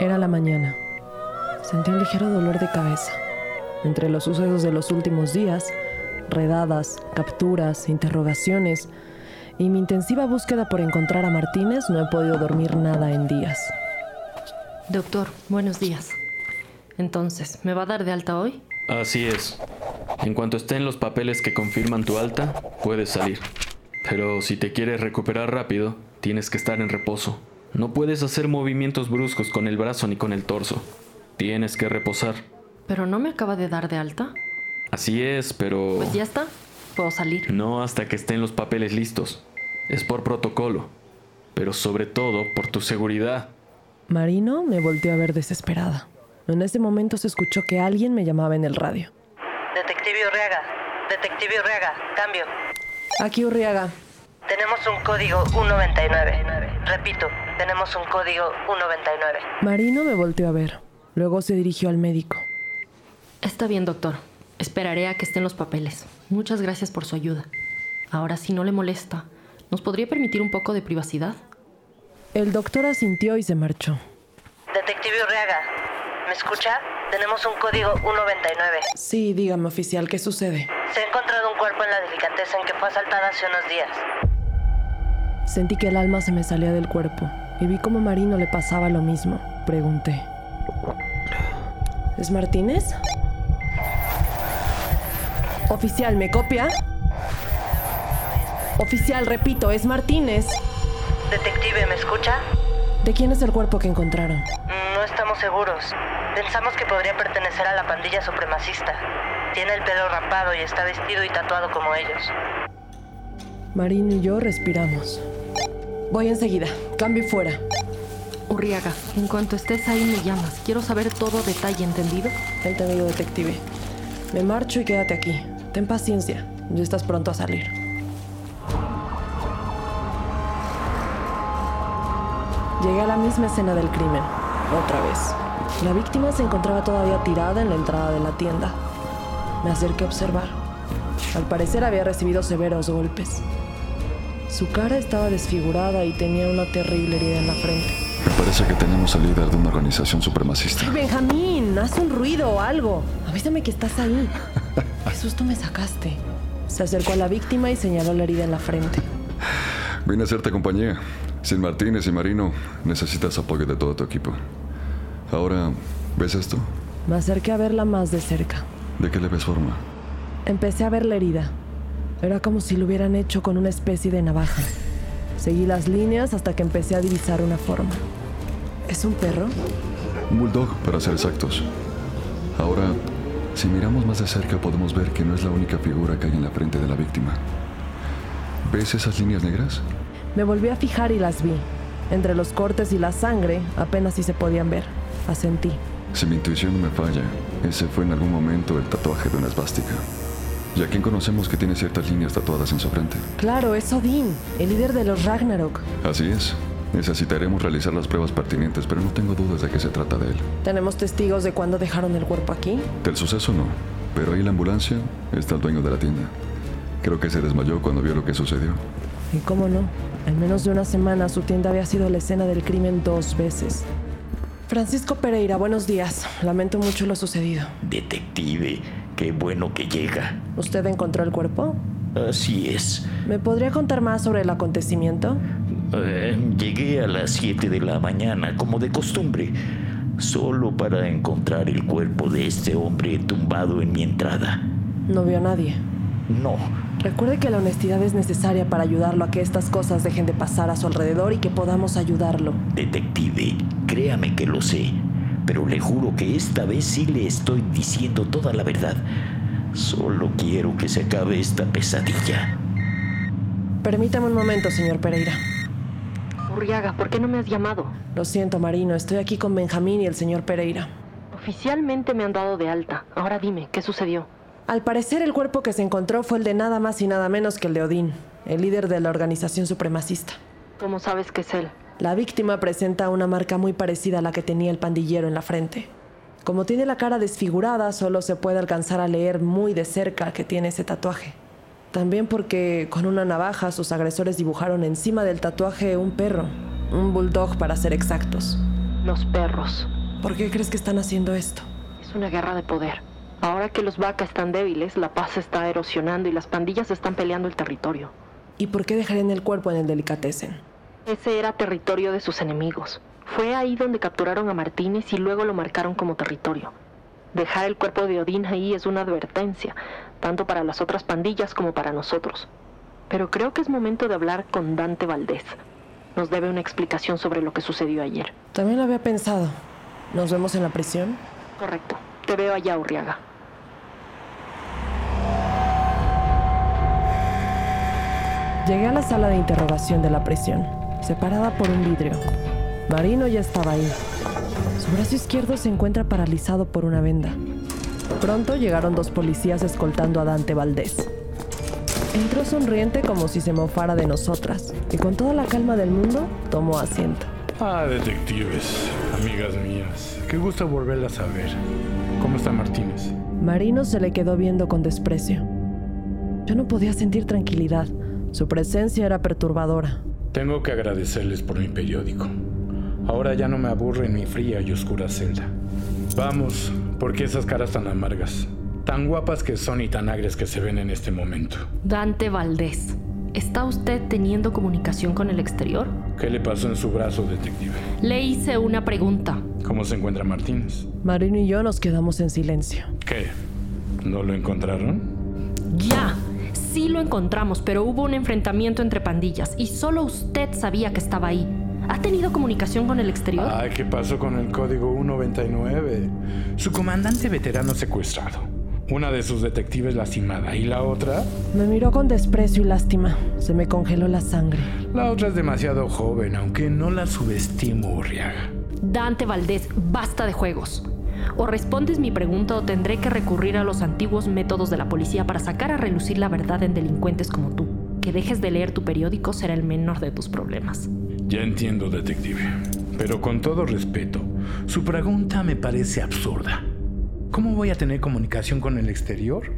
Era la mañana. Sentí un ligero dolor de cabeza. Entre los sucesos de los últimos días, redadas, capturas, interrogaciones y mi intensiva búsqueda por encontrar a Martínez, no he podido dormir nada en días. Doctor, buenos días. Entonces, ¿me va a dar de alta hoy? Así es. En cuanto estén los papeles que confirman tu alta, puedes salir. Pero si te quieres recuperar rápido, tienes que estar en reposo. No puedes hacer movimientos bruscos con el brazo ni con el torso. Tienes que reposar. ¿Pero no me acaba de dar de alta? Así es, pero... Pues ya está. Puedo salir. No hasta que estén los papeles listos. Es por protocolo. Pero sobre todo por tu seguridad. Marino me volteó a ver desesperada. En ese momento se escuchó que alguien me llamaba en el radio. Detective Urriaga. Detective Urriaga. Cambio. Aquí Urriaga. Tenemos un código 199. Repito, tenemos un código 199. Marino me volteó a ver. Luego se dirigió al médico. Está bien, doctor. Esperaré a que estén los papeles. Muchas gracias por su ayuda. Ahora, si no le molesta, ¿nos podría permitir un poco de privacidad? El doctor asintió y se marchó. Detective Urriaga, ¿me escucha? Tenemos un código 199. Sí, dígame, oficial, ¿qué sucede? Se ha encontrado un cuerpo en la delicateza en que fue asaltada hace unos días. Sentí que el alma se me salía del cuerpo y vi cómo Marino le pasaba lo mismo. Pregunté. ¿Es Martínez? Oficial, ¿me copia? Oficial, repito, es Martínez. Detective, ¿me escucha? ¿De quién es el cuerpo que encontraron? No estamos seguros. Pensamos que podría pertenecer a la pandilla supremacista. Tiene el pelo rapado y está vestido y tatuado como ellos. Marino y yo respiramos. Voy enseguida. Cambio fuera. Urriaga, en cuanto estés ahí me llamas. Quiero saber todo detalle, ¿entendido? Entendido, detective. Me marcho y quédate aquí. Ten paciencia. Ya estás pronto a salir. Llegué a la misma escena del crimen. Otra vez. La víctima se encontraba todavía tirada en la entrada de la tienda. Me acerqué a observar. Al parecer había recibido severos golpes. Su cara estaba desfigurada y tenía una terrible herida en la frente. Me parece que tenemos al líder de una organización supremacista. ¡Ay, Benjamín! Haz un ruido o algo. Avísame que estás ahí. Qué susto me sacaste. Se acercó a la víctima y señaló la herida en la frente. Vine a hacerte compañía. Sin Martínez y Marino, necesitas apoyo de todo tu equipo. Ahora, ¿ves esto? Me acerqué a verla más de cerca. ¿De qué le ves forma? Empecé a ver la herida. Era como si lo hubieran hecho con una especie de navaja. Seguí las líneas hasta que empecé a divisar una forma. ¿Es un perro? Un bulldog, para ser exactos. Ahora, si miramos más de cerca podemos ver que no es la única figura que hay en la frente de la víctima. ¿Ves esas líneas negras? Me volví a fijar y las vi. Entre los cortes y la sangre apenas si se podían ver. Asentí. Si mi intuición no me falla, ese fue en algún momento el tatuaje de una esvástica. ¿Y a quién conocemos que tiene ciertas líneas tatuadas en su frente? Claro, es Odín, el líder de los Ragnarok. Así es. Necesitaremos realizar las pruebas pertinentes, pero no tengo dudas de que se trata de él. ¿Tenemos testigos de cuándo dejaron el cuerpo aquí? Del suceso no, pero ahí en la ambulancia está el dueño de la tienda. Creo que se desmayó cuando vio lo que sucedió. ¿Y cómo no? En menos de una semana su tienda había sido la escena del crimen dos veces. Francisco Pereira, buenos días. Lamento mucho lo sucedido. Detective, qué bueno que llega. ¿Usted encontró el cuerpo? Así es. ¿Me podría contar más sobre el acontecimiento? Eh, llegué a las 7 de la mañana, como de costumbre, solo para encontrar el cuerpo de este hombre tumbado en mi entrada. No vio a nadie. No, Recuerde que la honestidad es necesaria para ayudarlo a que estas cosas dejen de pasar a su alrededor y que podamos ayudarlo. detective, créame que lo sé, pero le juro que esta vez sí le estoy diciendo toda la verdad. Solo quiero que se acabe esta pesadilla. Permítame un momento, señor Pereira. Urriaga, ¿por qué no me has llamado? Lo siento, Marino, estoy aquí con Benjamín y el señor Pereira. Oficialmente me han dado de alta. Ahora dime, ¿qué sucedió? Al parecer el cuerpo que se encontró fue el de nada más y nada menos que el de Odín, el líder de la organización supremacista. ¿Cómo sabes que es él? La víctima presenta una marca muy parecida a la que tenía el pandillero en la frente. Como tiene la cara desfigurada, solo se puede alcanzar a leer muy de cerca que tiene ese tatuaje. También porque con una navaja sus agresores dibujaron encima del tatuaje un perro, un bulldog para ser exactos. Los perros. ¿Por qué crees que están haciendo esto? Es una guerra de poder. Ahora que los vacas están débiles, la paz se está erosionando y las pandillas están peleando el territorio. ¿Y por qué dejarían el cuerpo en el delicatessen? Ese era territorio de sus enemigos. Fue ahí donde capturaron a Martínez y luego lo marcaron como territorio. Dejar el cuerpo de Odín ahí es una advertencia, tanto para las otras pandillas como para nosotros. Pero creo que es momento de hablar con Dante Valdés. Nos debe una explicación sobre lo que sucedió ayer. También lo había pensado. ¿Nos vemos en la prisión? Correcto. Te veo allá, Urriaga. Llegué a la sala de interrogación de la prisión, separada por un vidrio. Marino ya estaba ahí. Su brazo izquierdo se encuentra paralizado por una venda. Pronto llegaron dos policías escoltando a Dante Valdés. Entró sonriente como si se mofara de nosotras y con toda la calma del mundo tomó asiento. Ah, detectives, amigas mías. Qué gusto volverlas a ver. ¿Cómo está Martínez? Marino se le quedó viendo con desprecio. Yo no podía sentir tranquilidad. Su presencia era perturbadora. Tengo que agradecerles por mi periódico. Ahora ya no me aburre en mi fría y oscura celda. Vamos, porque esas caras tan amargas, tan guapas que son y tan agres que se ven en este momento. Dante Valdés, ¿está usted teniendo comunicación con el exterior? ¿Qué le pasó en su brazo, detective? Le hice una pregunta. ¿Cómo se encuentra Martínez? Marino y yo nos quedamos en silencio. ¿Qué? ¿No lo encontraron? Ya. Sí lo encontramos, pero hubo un enfrentamiento entre pandillas y solo usted sabía que estaba ahí. ¿Ha tenido comunicación con el exterior? Ay, ¿qué pasó con el código 199? Su comandante veterano secuestrado. Una de sus detectives lastimada y la otra... Me miró con desprecio y lástima. Se me congeló la sangre. La otra es demasiado joven, aunque no la subestimo, Urriaga. Dante Valdés, basta de juegos. O respondes mi pregunta o tendré que recurrir a los antiguos métodos de la policía para sacar a relucir la verdad en delincuentes como tú. Que dejes de leer tu periódico será el menor de tus problemas. Ya entiendo, detective. Pero con todo respeto, su pregunta me parece absurda. ¿Cómo voy a tener comunicación con el exterior?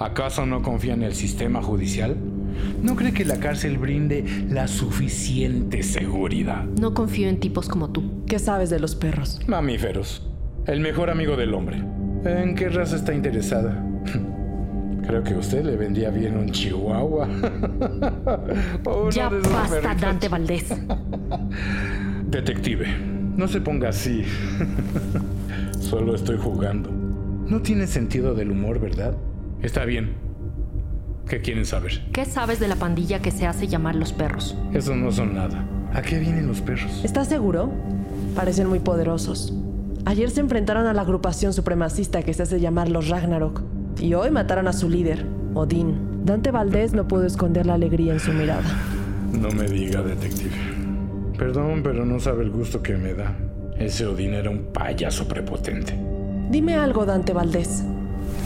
¿Acaso no confía en el sistema judicial? ¿No cree que la cárcel brinde la suficiente seguridad? No confío en tipos como tú. ¿Qué sabes de los perros? Mamíferos. El mejor amigo del hombre. ¿En qué raza está interesada? Creo que usted le vendía bien un chihuahua. Ya basta, perritos. Dante Valdés. Detective, no se ponga así. Solo estoy jugando. No tiene sentido del humor, ¿verdad? Está bien. ¿Qué quieren saber? ¿Qué sabes de la pandilla que se hace llamar los perros? Esos no son nada. ¿A qué vienen los perros? ¿Estás seguro? Parecen muy poderosos. Ayer se enfrentaron a la agrupación supremacista que se hace llamar los Ragnarok. Y hoy mataron a su líder, Odín. Dante Valdés no pudo esconder la alegría en su mirada. No me diga, detective. Perdón, pero no sabe el gusto que me da. Ese Odín era un payaso prepotente. Dime algo, Dante Valdés.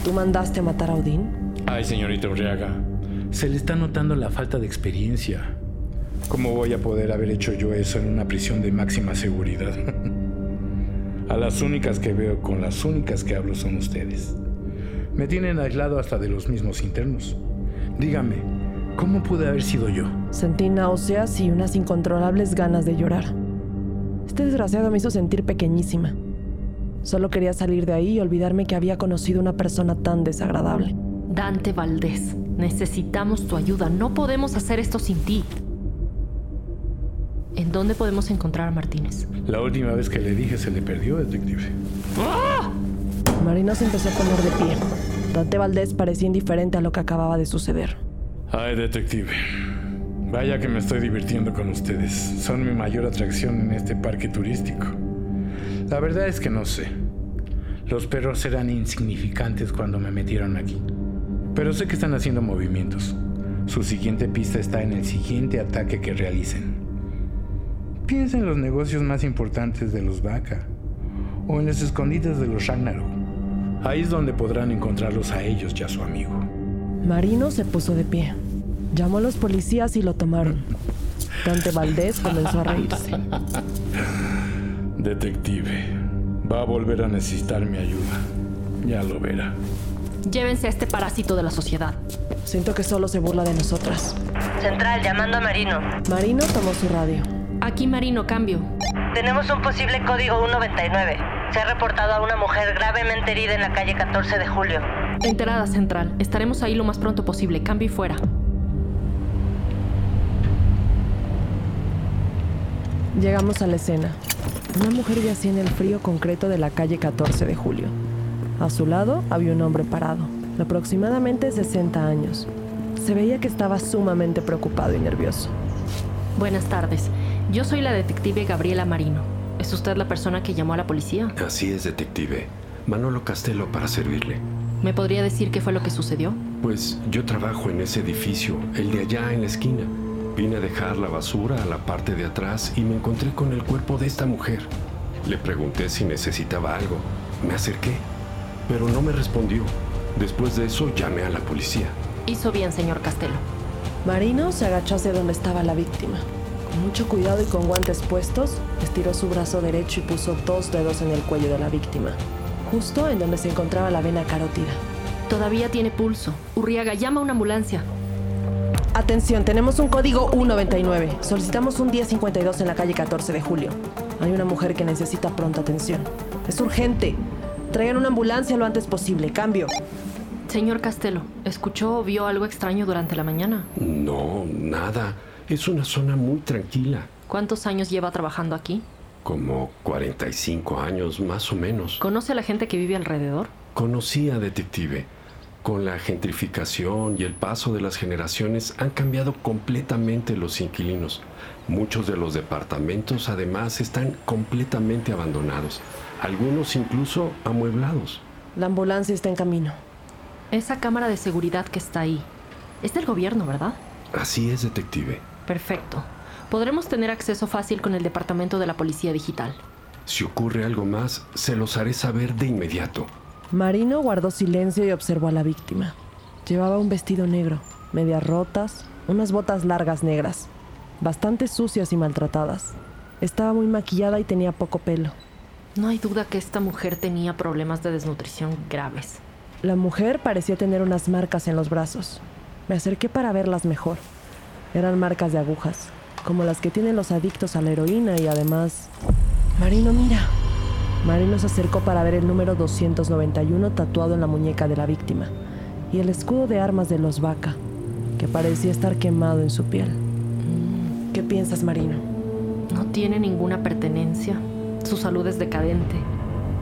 ¿Tú mandaste a matar a Odín? Ay, señorita Urriaga. Se le está notando la falta de experiencia. ¿Cómo voy a poder haber hecho yo eso en una prisión de máxima seguridad? a las únicas que veo con las únicas que hablo son ustedes. Me tienen aislado hasta de los mismos internos. Dígame, ¿cómo pude haber sido yo? Sentí náuseas y unas incontrolables ganas de llorar. Este desgraciado me hizo sentir pequeñísima. Solo quería salir de ahí y olvidarme que había conocido una persona tan desagradable. Dante Valdés, necesitamos tu ayuda. No podemos hacer esto sin ti. ¿En dónde podemos encontrar a Martínez? La última vez que le dije se le perdió, detective. ¡Ah! Marino se empezó a poner de pie. Dante Valdés parecía indiferente a lo que acababa de suceder. Ay, detective. Vaya que me estoy divirtiendo con ustedes. Son mi mayor atracción en este parque turístico. La verdad es que no sé. Los perros eran insignificantes cuando me metieron aquí. Pero sé que están haciendo movimientos. Su siguiente pista está en el siguiente ataque que realicen. Piensa en los negocios más importantes de los Vaca o en los escondites de los Ragnarok. Ahí es donde podrán encontrarlos a ellos y a su amigo. Marino se puso de pie. Llamó a los policías y lo tomaron. Dante Valdés comenzó a reírse. Detective, va a volver a necesitar mi ayuda. Ya lo verá. Llévense a este parásito de la sociedad. Siento que solo se burla de nosotras. Central, llamando a Marino. Marino tomó su radio. Aquí Marino, cambio. Tenemos un posible código 199. Se ha reportado a una mujer gravemente herida en la calle 14 de julio. Enterada Central. Estaremos ahí lo más pronto posible. Cambio y fuera. Llegamos a la escena. Una mujer yacía en el frío concreto de la calle 14 de julio. A su lado había un hombre parado, de aproximadamente 60 años. Se veía que estaba sumamente preocupado y nervioso. Buenas tardes. Yo soy la detective Gabriela Marino. ¿Es usted la persona que llamó a la policía? Así es, detective. Manolo Castelo para servirle. ¿Me podría decir qué fue lo que sucedió? Pues yo trabajo en ese edificio, el de allá en la esquina. Vine a dejar la basura a la parte de atrás y me encontré con el cuerpo de esta mujer. Le pregunté si necesitaba algo. Me acerqué, pero no me respondió. Después de eso llamé a la policía. Hizo bien, señor Castelo. Marino se agachó hacia donde estaba la víctima. Con mucho cuidado y con guantes puestos, estiró su brazo derecho y puso dos dedos en el cuello de la víctima, justo en donde se encontraba la vena carótida. Todavía tiene pulso. Urriaga, llama a una ambulancia. Atención, tenemos un código 199. Solicitamos un 1052 en la calle 14 de julio. Hay una mujer que necesita pronta atención. Es urgente. Traigan una ambulancia lo antes posible. Cambio. Señor Castelo, ¿escuchó o vio algo extraño durante la mañana? No, nada. Es una zona muy tranquila. ¿Cuántos años lleva trabajando aquí? Como 45 años más o menos. ¿Conoce a la gente que vive alrededor? Conocí a detective. Con la gentrificación y el paso de las generaciones han cambiado completamente los inquilinos. Muchos de los departamentos además están completamente abandonados, algunos incluso amueblados. La ambulancia está en camino. Esa cámara de seguridad que está ahí es del gobierno, ¿verdad? Así es, detective. Perfecto. Podremos tener acceso fácil con el departamento de la Policía Digital. Si ocurre algo más, se los haré saber de inmediato. Marino guardó silencio y observó a la víctima. Llevaba un vestido negro, medias rotas, unas botas largas negras, bastante sucias y maltratadas. Estaba muy maquillada y tenía poco pelo. No hay duda que esta mujer tenía problemas de desnutrición graves. La mujer parecía tener unas marcas en los brazos. Me acerqué para verlas mejor. Eran marcas de agujas, como las que tienen los adictos a la heroína y además... Marino, mira. Marino se acercó para ver el número 291 tatuado en la muñeca de la víctima y el escudo de armas de los Vaca, que parecía estar quemado en su piel. ¿Qué piensas, Marino? No tiene ninguna pertenencia. Su salud es decadente.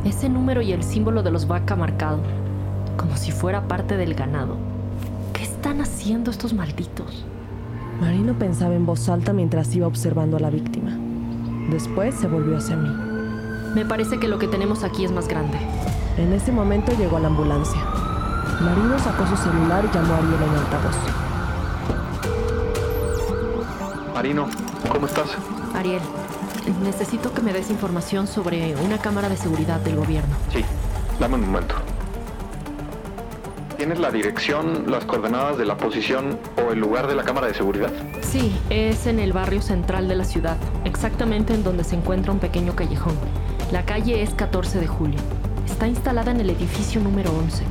Ese número y el símbolo de los Vaca marcado, como si fuera parte del ganado. ¿Qué están haciendo estos malditos? Marino pensaba en voz alta mientras iba observando a la víctima. Después se volvió hacia mí. Me parece que lo que tenemos aquí es más grande. En ese momento llegó la ambulancia. Marino sacó su celular y llamó a Ariel en altavoz. Marino, ¿cómo estás? Ariel, necesito que me des información sobre una cámara de seguridad del gobierno. Sí, dame un momento. ¿Tienes la dirección, las coordenadas de la posición o el lugar de la cámara de seguridad? Sí, es en el barrio central de la ciudad, exactamente en donde se encuentra un pequeño callejón. La calle es 14 de julio. Está instalada en el edificio número 11.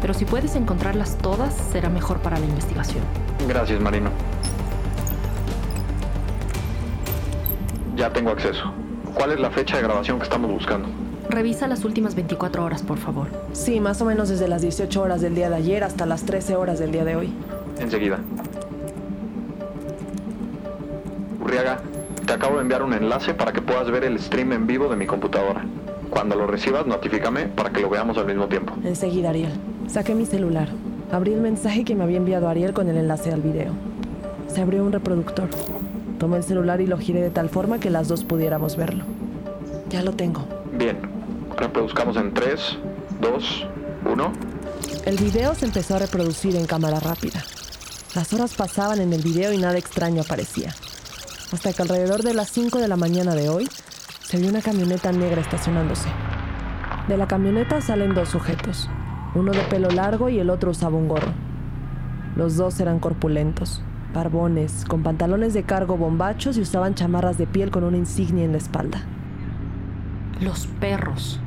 Pero si puedes encontrarlas todas, será mejor para la investigación. Gracias, Marino. Ya tengo acceso. ¿Cuál es la fecha de grabación que estamos buscando? Revisa las últimas 24 horas, por favor. Sí, más o menos desde las 18 horas del día de ayer hasta las 13 horas del día de hoy. Enseguida. Urriaga, te acabo de enviar un enlace para que puedas ver el stream en vivo de mi computadora. Cuando lo recibas, notifícame para que lo veamos al mismo tiempo. Enseguida, Ariel. Saqué mi celular. Abrí el mensaje que me había enviado Ariel con el enlace al video. Se abrió un reproductor. Tomé el celular y lo giré de tal forma que las dos pudiéramos verlo. Ya lo tengo. Bien. Reproduzcamos en 3, 2, 1. El video se empezó a reproducir en cámara rápida. Las horas pasaban en el video y nada extraño aparecía. hasta que alrededor de las 5 de la mañana de hoy se vio una camioneta negra estacionándose. De la camioneta salen dos sujetos, uno de pelo largo y el otro usaba un gorro. Los dos eran corpulentos, barbones, con pantalones de cargo bombachos y usaban chamarras de piel con una insignia en la espalda. Los perros.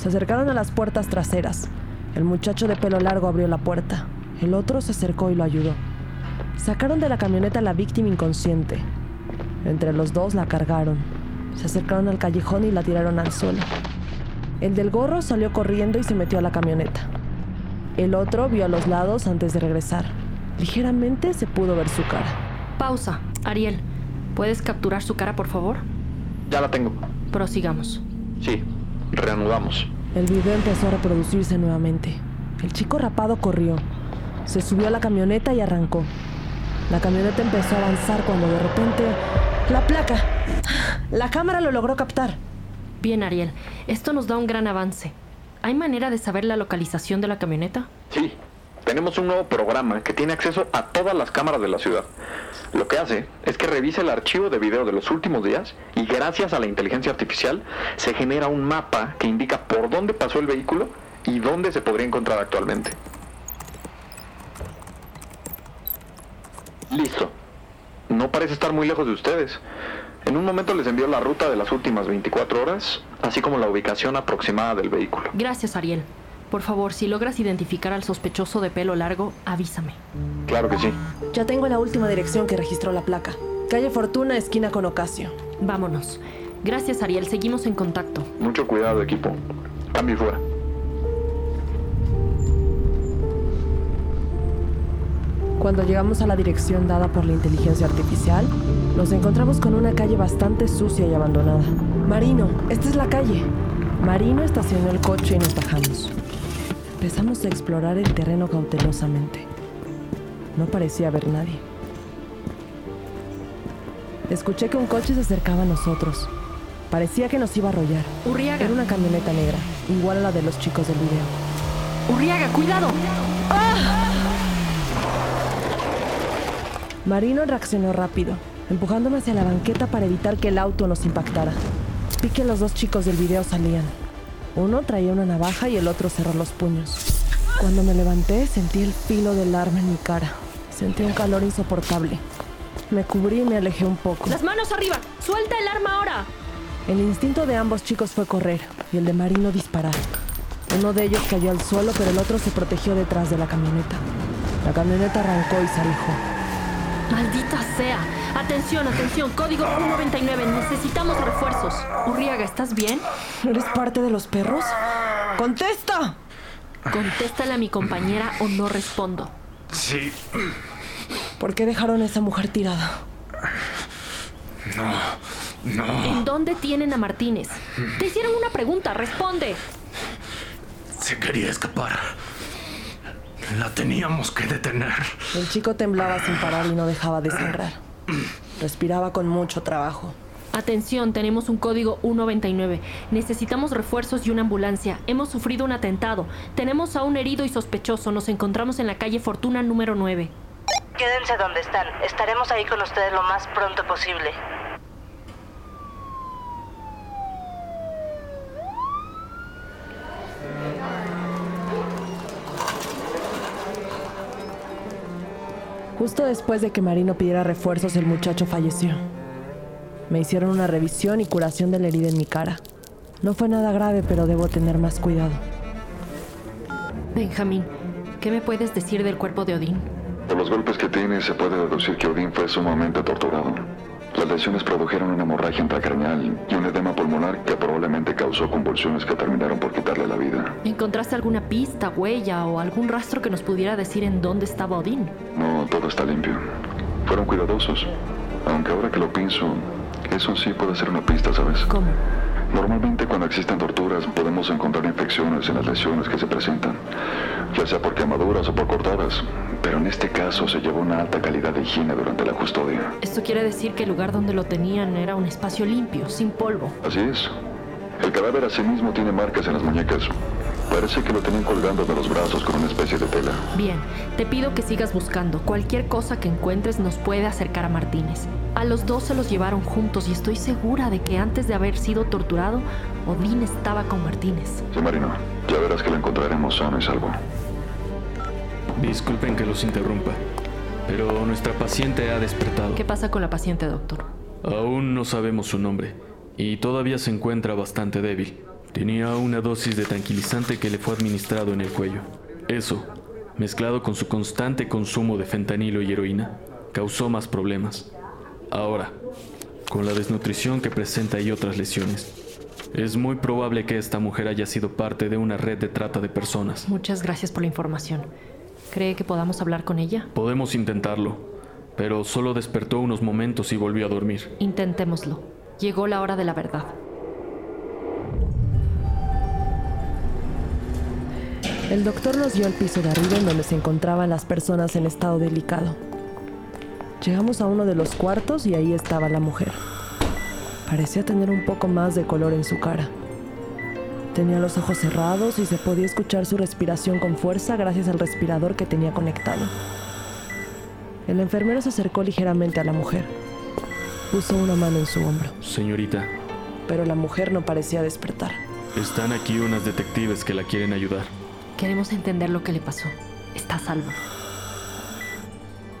Se acercaron a las puertas traseras. El muchacho de pelo largo abrió la puerta. El otro se acercó y lo ayudó. Sacaron de la camioneta a la víctima inconsciente. Entre los dos la cargaron. Se acercaron al callejón y la tiraron al suelo. El del gorro salió corriendo y se metió a la camioneta. El otro vio a los lados antes de regresar. Ligeramente se pudo ver su cara. Pausa. Ariel, ¿puedes capturar su cara, por favor? Ya la tengo. Prosigamos. Sí, reanudamos. El video empezó a reproducirse nuevamente. El chico rapado corrió. Se subió a la camioneta y arrancó. La camioneta empezó a avanzar cuando de repente... ¡La placa! La cámara lo logró captar. Bien, Ariel. Esto nos da un gran avance. ¿Hay manera de saber la localización de la camioneta? Sí, tenemos un nuevo programa que tiene acceso a todas las cámaras de la ciudad. Lo que hace es que revisa el archivo de video de los últimos días y gracias a la inteligencia artificial se genera un mapa que indica por dónde pasó el vehículo y dónde se podría encontrar actualmente. Listo. No parece estar muy lejos de ustedes. En un momento les envío la ruta de las últimas 24 horas, así como la ubicación aproximada del vehículo. Gracias, Ariel. Por favor, si logras identificar al sospechoso de pelo largo, avísame. Claro que sí. Ya tengo la última dirección que registró la placa. Calle Fortuna, esquina con Ocasio. Vámonos. Gracias, Ariel. Seguimos en contacto. Mucho cuidado, equipo. Cambio fuera. Cuando llegamos a la dirección dada por la inteligencia artificial, nos encontramos con una calle bastante sucia y abandonada. Marino, esta es la calle. Marino estacionó el coche y nos bajamos. Empezamos a explorar el terreno cautelosamente. No parecía haber nadie. Escuché que un coche se acercaba a nosotros. Parecía que nos iba a arrollar. Urriaga. Era una camioneta negra, igual a la de los chicos del video. Urriaga, cuidado. Marino reaccionó rápido, empujándome hacia la banqueta para evitar que el auto nos impactara. Vi que los dos chicos del video salían. Uno traía una navaja y el otro cerró los puños. Cuando me levanté sentí el filo del arma en mi cara. Sentí un calor insoportable. Me cubrí y me alejé un poco. Las manos arriba. Suelta el arma ahora. El instinto de ambos chicos fue correr y el de Marino disparar. Uno de ellos cayó al suelo, pero el otro se protegió detrás de la camioneta. La camioneta arrancó y se alejó. Maldita sea. Atención, atención. Código 199. Necesitamos refuerzos. Urriaga, ¿estás bien? ¿Eres parte de los perros? ¡Contesta! Contéstale a mi compañera o no respondo. Sí. ¿Por qué dejaron a esa mujer tirada? No. No. ¿En dónde tienen a Martínez? Te hicieron una pregunta. Responde. Se quería escapar. La teníamos que detener. El chico temblaba sin parar y no dejaba de sangrar. Respiraba con mucho trabajo. Atención, tenemos un código 199. Necesitamos refuerzos y una ambulancia. Hemos sufrido un atentado. Tenemos a un herido y sospechoso. Nos encontramos en la calle Fortuna número 9. Quédense donde están. Estaremos ahí con ustedes lo más pronto posible. Justo después de que Marino pidiera refuerzos, el muchacho falleció. Me hicieron una revisión y curación de la herida en mi cara. No fue nada grave, pero debo tener más cuidado. Benjamín, ¿qué me puedes decir del cuerpo de Odín? Por los golpes que tiene se puede deducir que Odín fue sumamente torturado. Las lesiones produjeron una hemorragia intracraneal y un edema pulmonar que probablemente causó convulsiones que terminaron por quitarle la vida. ¿Encontraste alguna pista, huella o algún rastro que nos pudiera decir en dónde estaba Odín? No, todo está limpio. Fueron cuidadosos. Aunque ahora que lo pienso, eso sí puede ser una pista, ¿sabes? ¿Cómo? Normalmente cuando existen torturas podemos encontrar infecciones en las lesiones que se presentan, ya sea por quemaduras o por cortadas, pero en este caso se llevó una alta calidad de higiene durante la custodia. Esto quiere decir que el lugar donde lo tenían era un espacio limpio, sin polvo. Así es. El cadáver asimismo tiene marcas en las muñecas. Parece que lo tenían colgando de los brazos con una especie de tela. Bien, te pido que sigas buscando. Cualquier cosa que encuentres nos puede acercar a Martínez. A los dos se los llevaron juntos y estoy segura de que antes de haber sido torturado, Odín estaba con Martínez. Sí, Marino, ya verás que lo encontraremos sano y salvo. Disculpen que los interrumpa, pero nuestra paciente ha despertado. ¿Qué pasa con la paciente, doctor? Aún no sabemos su nombre y todavía se encuentra bastante débil. Tenía una dosis de tranquilizante que le fue administrado en el cuello. Eso, mezclado con su constante consumo de fentanilo y heroína, causó más problemas. Ahora, con la desnutrición que presenta y otras lesiones, es muy probable que esta mujer haya sido parte de una red de trata de personas. Muchas gracias por la información. ¿Cree que podamos hablar con ella? Podemos intentarlo, pero solo despertó unos momentos y volvió a dormir. Intentémoslo. Llegó la hora de la verdad. El doctor nos dio al piso de arriba en donde se encontraban las personas en estado delicado. Llegamos a uno de los cuartos y ahí estaba la mujer. Parecía tener un poco más de color en su cara. Tenía los ojos cerrados y se podía escuchar su respiración con fuerza gracias al respirador que tenía conectado. El enfermero se acercó ligeramente a la mujer. Puso una mano en su hombro, Señorita, pero la mujer no parecía despertar. están aquí unas detectives que la quieren ayudar. Queremos entender lo que le pasó. Está salvo.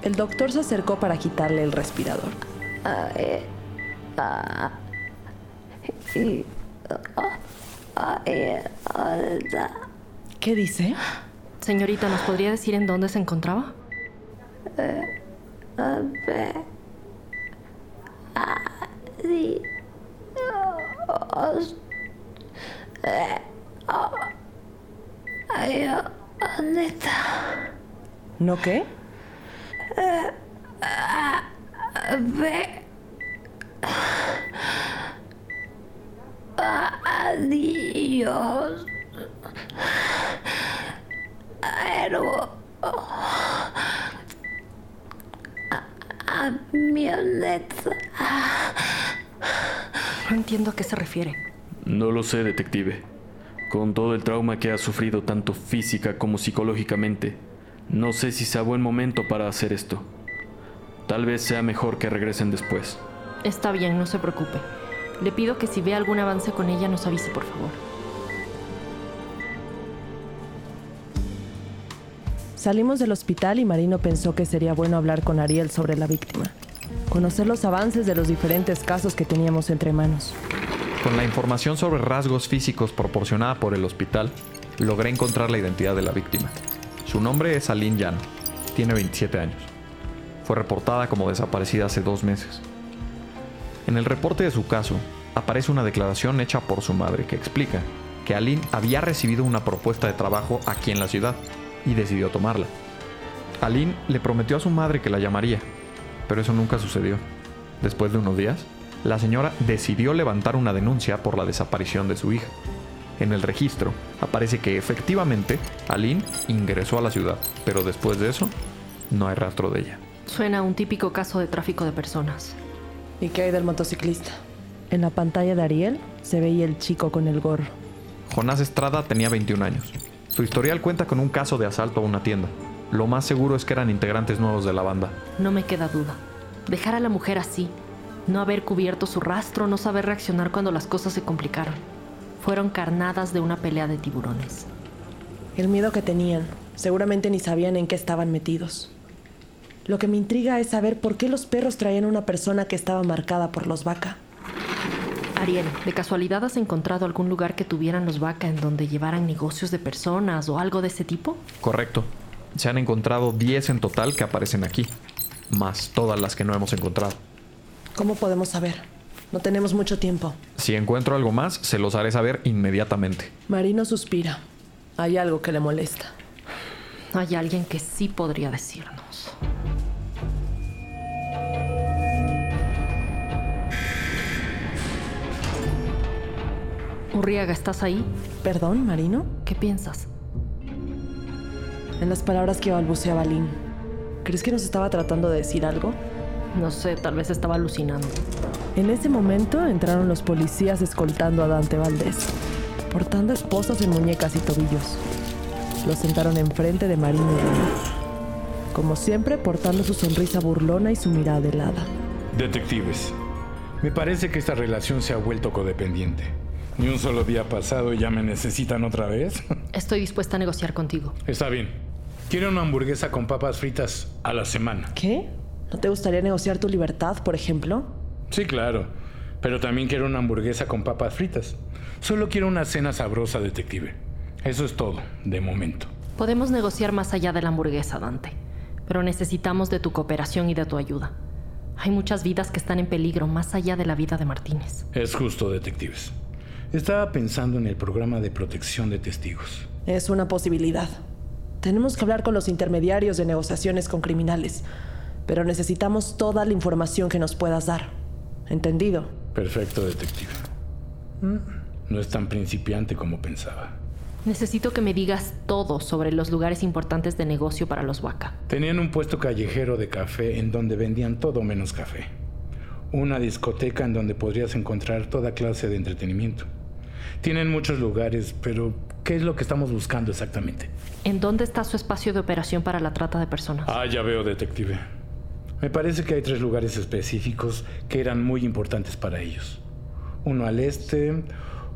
El doctor se acercó para quitarle el respirador. ¿Qué dice? Señorita, ¿nos podría decir en dónde se encontraba? ¿No qué? Adiós. Aero. Avioneta. No entiendo a qué se refiere. No lo sé, detective. Con todo el trauma que ha sufrido tanto física como psicológicamente, no sé si sea buen momento para hacer esto. Tal vez sea mejor que regresen después. Está bien, no se preocupe. Le pido que si ve algún avance con ella nos avise, por favor. Salimos del hospital y Marino pensó que sería bueno hablar con Ariel sobre la víctima. Conocer los avances de los diferentes casos que teníamos entre manos. Con la información sobre rasgos físicos proporcionada por el hospital, logré encontrar la identidad de la víctima. Su nombre es Aline Llano. Tiene 27 años. Fue reportada como desaparecida hace dos meses. En el reporte de su caso, aparece una declaración hecha por su madre que explica que Aline había recibido una propuesta de trabajo aquí en la ciudad y decidió tomarla. Aline le prometió a su madre que la llamaría, pero eso nunca sucedió. Después de unos días, la señora decidió levantar una denuncia por la desaparición de su hija. En el registro aparece que efectivamente Aline ingresó a la ciudad, pero después de eso no hay rastro de ella. Suena a un típico caso de tráfico de personas. ¿Y qué hay del motociclista? En la pantalla de Ariel se veía el chico con el gorro. Jonás Estrada tenía 21 años. Su historial cuenta con un caso de asalto a una tienda. Lo más seguro es que eran integrantes nuevos de la banda. No me queda duda. Dejar a la mujer así, no haber cubierto su rastro, no saber reaccionar cuando las cosas se complicaron. Fueron carnadas de una pelea de tiburones. El miedo que tenían. Seguramente ni sabían en qué estaban metidos. Lo que me intriga es saber por qué los perros traían a una persona que estaba marcada por los vaca. Ariel, ¿de casualidad has encontrado algún lugar que tuvieran los vaca en donde llevaran negocios de personas o algo de ese tipo? Correcto. Se han encontrado 10 en total que aparecen aquí, más todas las que no hemos encontrado. ¿Cómo podemos saber? No tenemos mucho tiempo. Si encuentro algo más, se los haré saber inmediatamente. Marino suspira. Hay algo que le molesta. Hay alguien que sí podría decirnos. Urriaga, ¿estás ahí? ¿Perdón, Marino? ¿Qué piensas? En las palabras que balbuceaba Lynn. ¿Crees que nos estaba tratando de decir algo? No sé, tal vez estaba alucinando. En ese momento entraron los policías escoltando a Dante Valdés. portando esposas en muñecas y tobillos. Los sentaron enfrente de Marino y. Como siempre, portando su sonrisa burlona y su mirada helada. Detectives, me parece que esta relación se ha vuelto codependiente. Ni un solo día pasado y ya me necesitan otra vez. Estoy dispuesta a negociar contigo. Está bien. Quiero una hamburguesa con papas fritas a la semana. ¿Qué? ¿No te gustaría negociar tu libertad, por ejemplo? Sí, claro. Pero también quiero una hamburguesa con papas fritas. Solo quiero una cena sabrosa, detective. Eso es todo, de momento. Podemos negociar más allá de la hamburguesa, Dante. Pero necesitamos de tu cooperación y de tu ayuda. Hay muchas vidas que están en peligro más allá de la vida de Martínez. Es justo, detectives. Estaba pensando en el programa de protección de testigos. Es una posibilidad. Tenemos que hablar con los intermediarios de negociaciones con criminales, pero necesitamos toda la información que nos puedas dar. ¿Entendido? Perfecto, detective. Mm, no es tan principiante como pensaba. Necesito que me digas todo sobre los lugares importantes de negocio para los Waka. Tenían un puesto callejero de café en donde vendían todo menos café. Una discoteca en donde podrías encontrar toda clase de entretenimiento. Tienen muchos lugares, pero ¿qué es lo que estamos buscando exactamente? ¿En dónde está su espacio de operación para la trata de personas? Ah, ya veo, detective. Me parece que hay tres lugares específicos que eran muy importantes para ellos. Uno al este,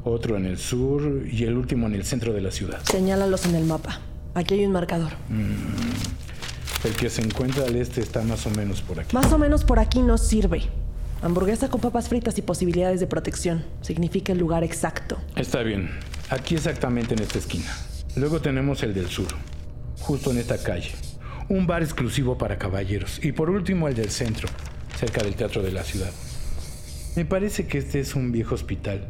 otro en el sur y el último en el centro de la ciudad. Señálalos en el mapa. Aquí hay un marcador. Mm, el que se encuentra al este está más o menos por aquí. Más o menos por aquí no sirve. Hamburguesa con papas fritas y posibilidades de protección. Significa el lugar exacto. Está bien. Aquí exactamente en esta esquina. Luego tenemos el del sur, justo en esta calle. Un bar exclusivo para caballeros. Y por último el del centro, cerca del Teatro de la Ciudad. Me parece que este es un viejo hospital.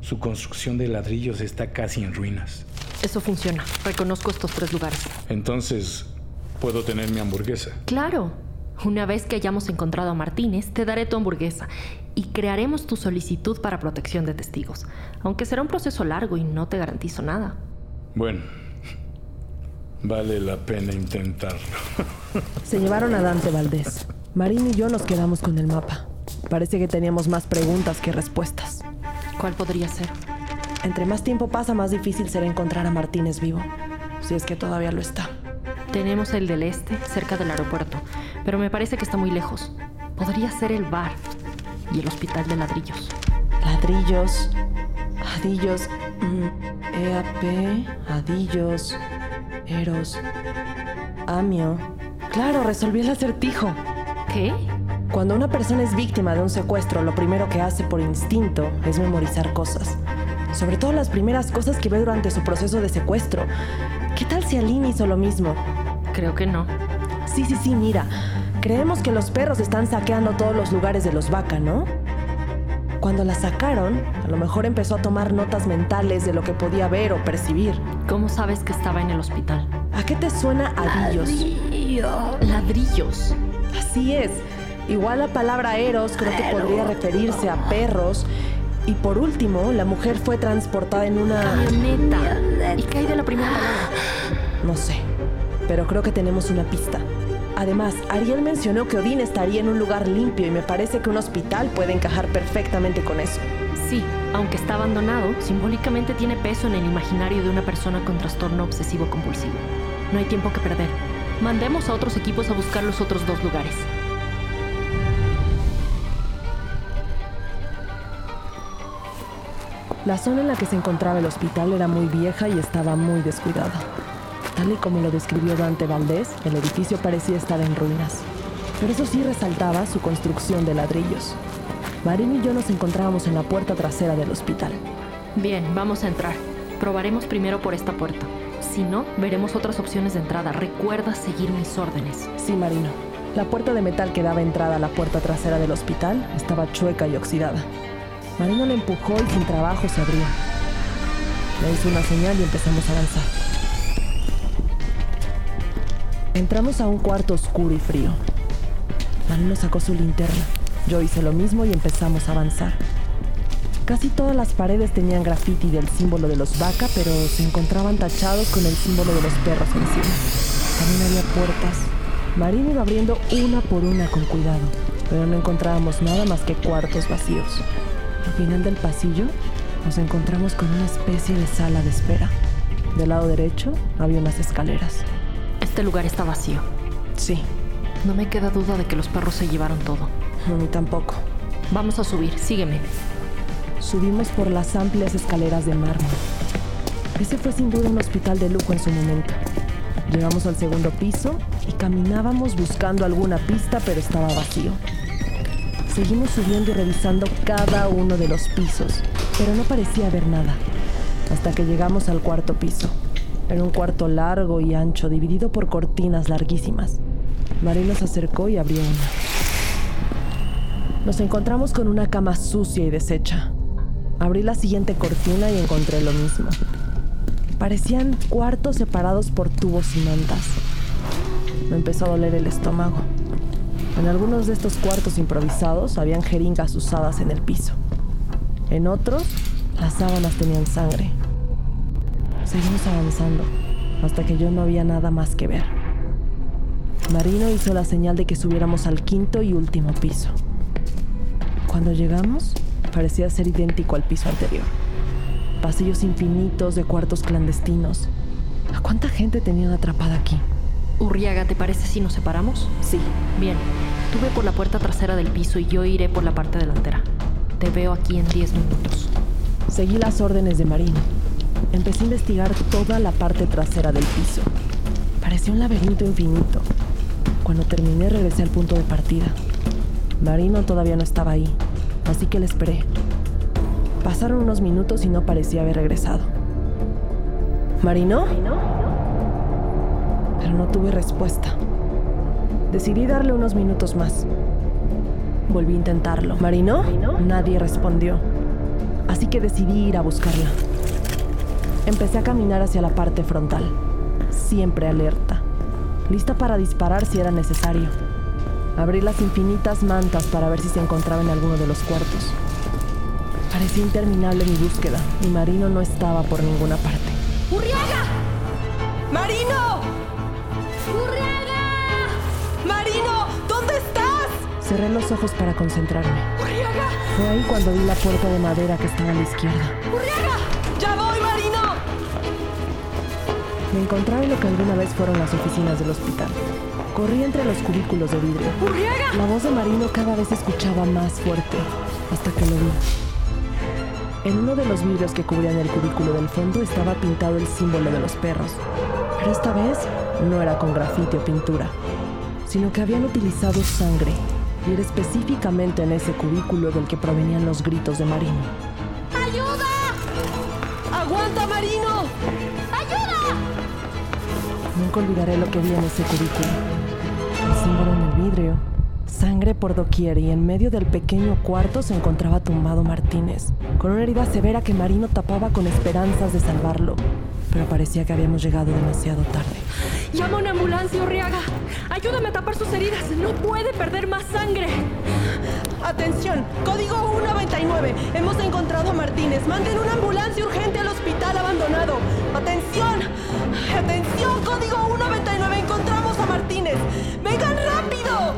Su construcción de ladrillos está casi en ruinas. Eso funciona. Reconozco estos tres lugares. Entonces, ¿puedo tener mi hamburguesa? Claro. Una vez que hayamos encontrado a Martínez, te daré tu hamburguesa y crearemos tu solicitud para protección de testigos, aunque será un proceso largo y no te garantizo nada. Bueno, vale la pena intentarlo. Se llevaron a Dante Valdés. Marín y yo nos quedamos con el mapa. Parece que teníamos más preguntas que respuestas. ¿Cuál podría ser? Entre más tiempo pasa, más difícil será encontrar a Martínez vivo, si es que todavía lo está. Tenemos el del este, cerca del aeropuerto, pero me parece que está muy lejos. Podría ser el bar y el hospital de ladrillos. Ladrillos, adillos, mm, EAP, adillos, Eros, Amio. Claro, resolví el acertijo. ¿Qué? Cuando una persona es víctima de un secuestro, lo primero que hace por instinto es memorizar cosas. Sobre todo las primeras cosas que ve durante su proceso de secuestro. ¿Qué tal si Aline hizo lo mismo? Creo que no. Sí, sí, sí, mira. Creemos que los perros están saqueando todos los lugares de los vaca, ¿no? Cuando la sacaron, a lo mejor empezó a tomar notas mentales de lo que podía ver o percibir. ¿Cómo sabes que estaba en el hospital? ¿A qué te suena adillos? Ladrillos. Así es. Igual la palabra eros creo que podría referirse a perros. Y por último, la mujer fue transportada en una... Camioneta. ¿Y qué hay de la primera palabra? No sé, pero creo que tenemos una pista. Además, Ariel mencionó que Odín estaría en un lugar limpio y me parece que un hospital puede encajar perfectamente con eso. Sí, aunque está abandonado, simbólicamente tiene peso en el imaginario de una persona con trastorno obsesivo compulsivo. No hay tiempo que perder. Mandemos a otros equipos a buscar los otros dos lugares. La zona en la que se encontraba el hospital era muy vieja y estaba muy descuidada. Tal y como lo describió Dante Valdés, el edificio parecía estar en ruinas. Pero eso sí resaltaba su construcción de ladrillos. Marín y yo nos encontrábamos en la puerta trasera del hospital. Bien, vamos a entrar. Probaremos primero por esta puerta. Si no, veremos otras opciones de entrada. Recuerda seguir mis órdenes. Sí, Marino. La puerta de metal que daba entrada a la puerta trasera del hospital estaba chueca y oxidada. Marino la empujó y sin trabajo se abrió. Le hizo una señal y empezamos a avanzar. Entramos a un cuarto oscuro y frío. Marino sacó su linterna. Yo hice lo mismo y empezamos a avanzar. Casi todas las paredes tenían graffiti del símbolo de los vaca, pero se encontraban tachados con el símbolo de los perros encima. También había puertas. Marino iba abriendo una por una con cuidado, pero no encontrábamos nada más que cuartos vacíos. Al final del pasillo nos encontramos con una especie de sala de espera. Del lado derecho había unas escaleras. Este lugar está vacío. Sí, No me queda duda de que los perros se llevaron todo. a mí tampoco. Vamos a subir, sígueme. Subimos por las amplias escaleras de mármol. Ese fue sin duda un hospital de lujo en su momento. Llegamos al segundo piso y caminábamos buscando alguna pista, pero estaba vacío. Seguimos subiendo y revisando cada uno de los pisos, pero no parecía haber nada. Hasta que llegamos al cuarto piso. Era un cuarto largo y ancho, dividido por cortinas larguísimas. Marino se acercó y abrió una. Nos encontramos con una cama sucia y deshecha. Abrí la siguiente cortina y encontré lo mismo. Parecían cuartos separados por tubos y mantas. Me empezó a doler el estómago. En algunos de estos cuartos improvisados habían jeringas usadas en el piso. En otros, las sábanas tenían sangre. Seguimos avanzando hasta que yo no había nada más que ver. Marino hizo la señal de que subiéramos al quinto y último piso. Cuando llegamos, parecía ser idéntico al piso anterior. Pasillos infinitos de cuartos clandestinos. ¿A cuánta gente tenían atrapada aquí? Urriaga, ¿te parece si nos separamos? Sí, Bien, tú ve por la puerta trasera del piso y yo iré por la parte delantera. Te veo aquí en 10 minutos. seguí las órdenes de Marino. Empecé a investigar toda la parte trasera del piso. Parecía un laberinto infinito. Cuando terminé regresé al punto de partida. Marino todavía no estaba ahí, así que le esperé. Pasaron unos minutos y no parecía haber regresado. ¿Marino? Pero no tuve respuesta. Decidí darle unos minutos más. Volví a intentarlo. ¿Marino? Nadie respondió. Así que decidí ir a buscarla. Empecé a caminar hacia la parte frontal, siempre alerta, lista para disparar si era necesario. Abrí las infinitas mantas para ver si se encontraba en alguno de los cuartos. Parecía interminable mi búsqueda y Marino no estaba por ninguna parte. ¡Urriaga! ¡Marino! ¡Urriaga! ¡Marino! ¿Dónde estás? Cerré los ojos para concentrarme. ¡Urriaga! Fue ahí cuando vi la puerta de madera que estaba a la izquierda. ¡Urriaga! Me encontraba en lo que alguna vez fueron las oficinas del hospital. Corrí entre los cubículos de vidrio. ¡Urriaga! La voz de Marino cada vez escuchaba más fuerte, hasta que lo vi. En uno de los vidrios que cubrían el cubículo del fondo estaba pintado el símbolo de los perros. Pero esta vez no era con grafite o pintura, sino que habían utilizado sangre, y era específicamente en ese cubículo del que provenían los gritos de Marino. ¡Ayuda! ¡Aguanta, Marino! Nunca olvidaré lo que vi en ese cubículo. El símbolo en el vidrio. Sangre por doquier y en medio del pequeño cuarto se encontraba tumbado Martínez, con una herida severa que Marino tapaba con esperanzas de salvarlo. Pero parecía que habíamos llegado demasiado tarde. ¡Llama a una ambulancia, Urriaga! ¡Ayúdame a tapar sus heridas! ¡No puede perder más sangre! Atención, código 199. Hemos encontrado a Martínez. Manden una ambulancia urgente al hospital abandonado. Atención, atención, código 199. Encontramos a Martínez. ¡Vengan rápido!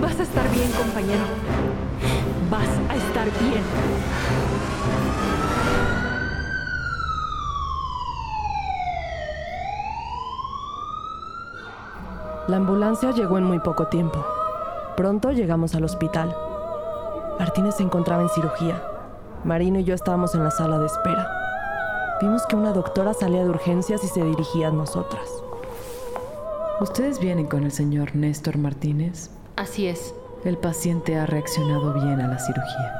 Vas a estar bien, compañero. Vas a estar bien. La ambulancia llegó en muy poco tiempo. Pronto llegamos al hospital. Martínez se encontraba en cirugía. Marino y yo estábamos en la sala de espera. Vimos que una doctora salía de urgencias y se dirigía a nosotras. ¿Ustedes vienen con el señor Néstor Martínez? Así es. El paciente ha reaccionado bien a la cirugía.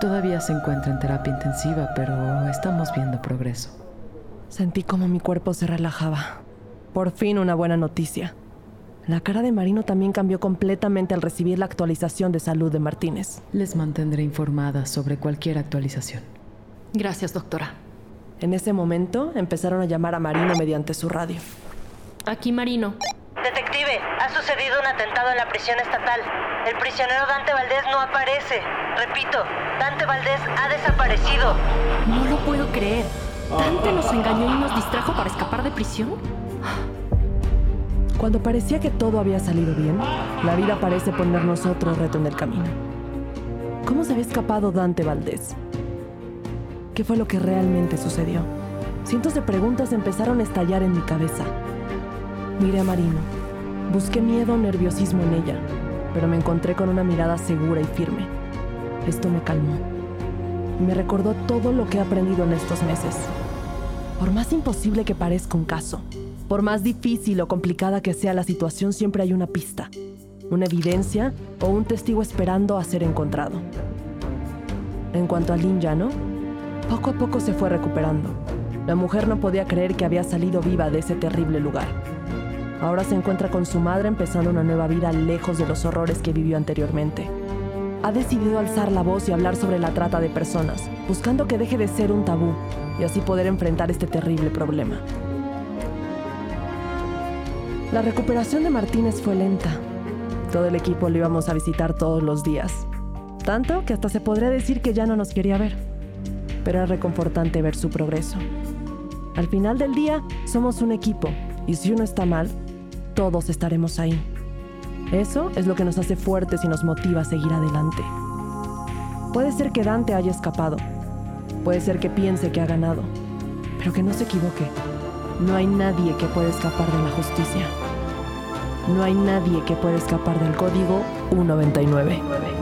Todavía se encuentra en terapia intensiva, pero estamos viendo progreso. Sentí como mi cuerpo se relajaba. Por fin una buena noticia. La cara de Marino también cambió completamente al recibir la actualización de salud de Martínez. Les mantendré informadas sobre cualquier actualización. Gracias, doctora. En ese momento empezaron a llamar a Marino mediante su radio. Aquí, Marino. Detective, ha sucedido un atentado en la prisión estatal. El prisionero Dante Valdés no aparece. Repito, Dante Valdés ha desaparecido. No lo puedo creer. ¿Dante nos engañó y nos distrajo para escapar de prisión? Cuando parecía que todo había salido bien, la vida parece ponernos otro reto en el camino. ¿Cómo se había escapado Dante Valdés? ¿Qué fue lo que realmente sucedió? Cientos de preguntas empezaron a estallar en mi cabeza. Miré a Marino. Busqué miedo o nerviosismo en ella, pero me encontré con una mirada segura y firme. Esto me calmó. Me recordó todo lo que he aprendido en estos meses. Por más imposible que parezca un caso, por más difícil o complicada que sea la situación, siempre hay una pista, una evidencia o un testigo esperando a ser encontrado. En cuanto a Lin Yano, poco a poco se fue recuperando. La mujer no podía creer que había salido viva de ese terrible lugar. Ahora se encuentra con su madre empezando una nueva vida lejos de los horrores que vivió anteriormente. Ha decidido alzar la voz y hablar sobre la trata de personas, buscando que deje de ser un tabú y así poder enfrentar este terrible problema. La recuperación de Martínez fue lenta. Todo el equipo lo íbamos a visitar todos los días. Tanto que hasta se podría decir que ya no nos quería ver. Pero era reconfortante ver su progreso. Al final del día, somos un equipo y si uno está mal, todos estaremos ahí. Eso es lo que nos hace fuertes y nos motiva a seguir adelante. Puede ser que Dante haya escapado, puede ser que piense que ha ganado, pero que no se equivoque. No hay nadie que pueda escapar de la justicia. No hay nadie que pueda escapar del código 199.